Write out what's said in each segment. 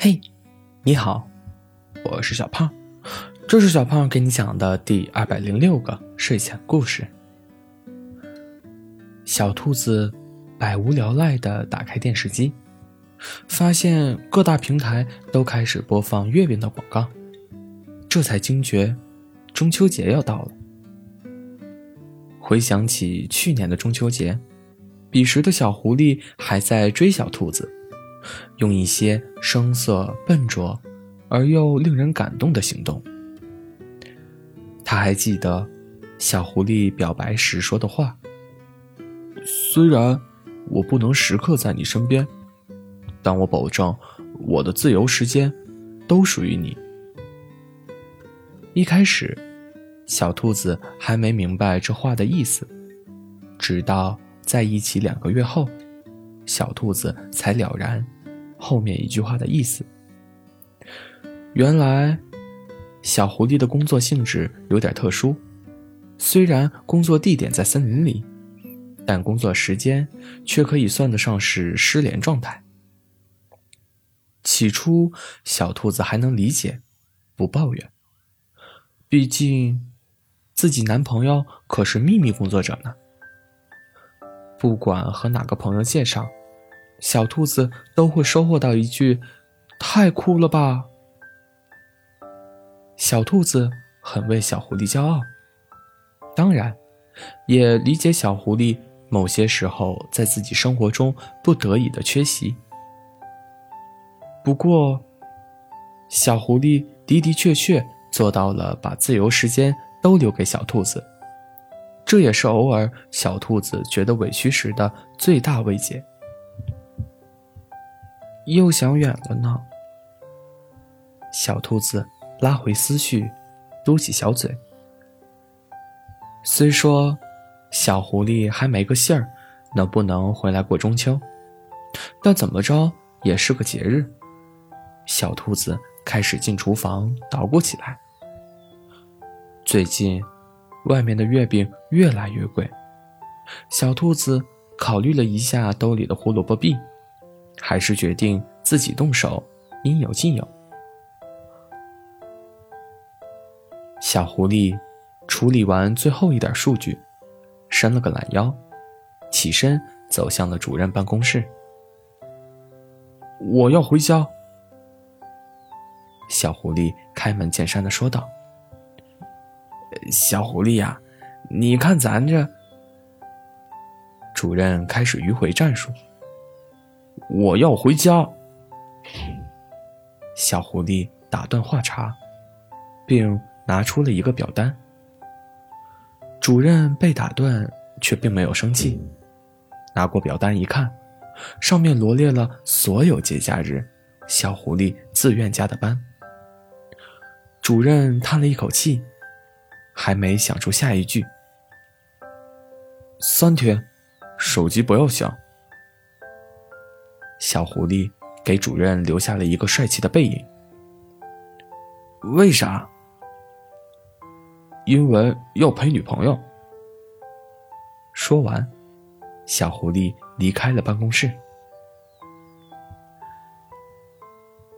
嘿，你好，我是小胖，这是小胖给你讲的第二百零六个睡前故事。小兔子百无聊赖的打开电视机，发现各大平台都开始播放月饼的广告，这才惊觉中秋节要到了。回想起去年的中秋节，彼时的小狐狸还在追小兔子。用一些声色笨拙而又令人感动的行动。他还记得小狐狸表白时说的话：“虽然我不能时刻在你身边，但我保证我的自由时间都属于你。”一开始，小兔子还没明白这话的意思，直到在一起两个月后，小兔子才了然。后面一句话的意思，原来，小狐狸的工作性质有点特殊。虽然工作地点在森林里，但工作时间却可以算得上是失联状态。起初，小兔子还能理解，不抱怨。毕竟，自己男朋友可是秘密工作者呢。不管和哪个朋友介绍。小兔子都会收获到一句：“太酷了吧！”小兔子很为小狐狸骄傲，当然，也理解小狐狸某些时候在自己生活中不得已的缺席。不过，小狐狸的的确确做到了把自由时间都留给小兔子，这也是偶尔小兔子觉得委屈时的最大慰藉。又想远了呢。小兔子拉回思绪，嘟起小嘴。虽说小狐狸还没个信儿，能不能回来过中秋，但怎么着也是个节日。小兔子开始进厨房捣鼓起来。最近，外面的月饼越来越贵。小兔子考虑了一下兜里的胡萝卜币。还是决定自己动手，应有尽有。小狐狸处理完最后一点数据，伸了个懒腰，起身走向了主任办公室。我要回家。小狐狸开门见山的说道：“小狐狸呀，你看咱这……”主任开始迂回战术。我要回家。小狐狸打断话茬，并拿出了一个表单。主任被打断，却并没有生气，拿过表单一看，上面罗列了所有节假日小狐狸自愿加的班。主任叹了一口气，还没想出下一句：“三天，手机不要响。”小狐狸给主任留下了一个帅气的背影。为啥？因为要陪女朋友。说完，小狐狸离开了办公室。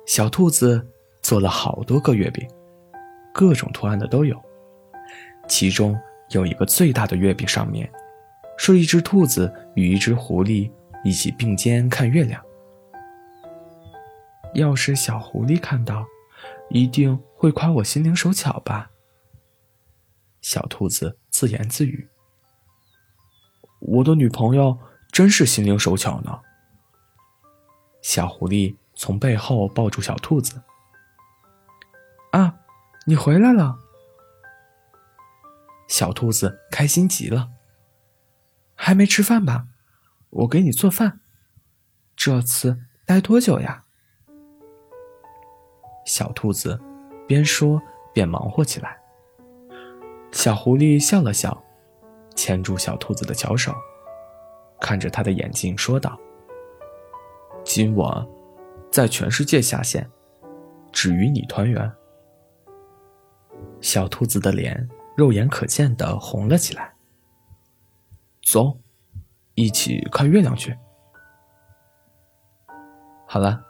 小兔子做了好多个月饼，各种图案的都有。其中有一个最大的月饼，上面是一只兔子与一只狐狸一起并肩看月亮。要是小狐狸看到，一定会夸我心灵手巧吧。小兔子自言自语：“我的女朋友真是心灵手巧呢。”小狐狸从背后抱住小兔子：“啊，你回来了！”小兔子开心极了。还没吃饭吧？我给你做饭。这次待多久呀？小兔子边说边忙活起来。小狐狸笑了笑，牵住小兔子的小手，看着他的眼睛说道：“今晚在全世界下线，只与你团圆。”小兔子的脸肉眼可见的红了起来。走，一起看月亮去。好了。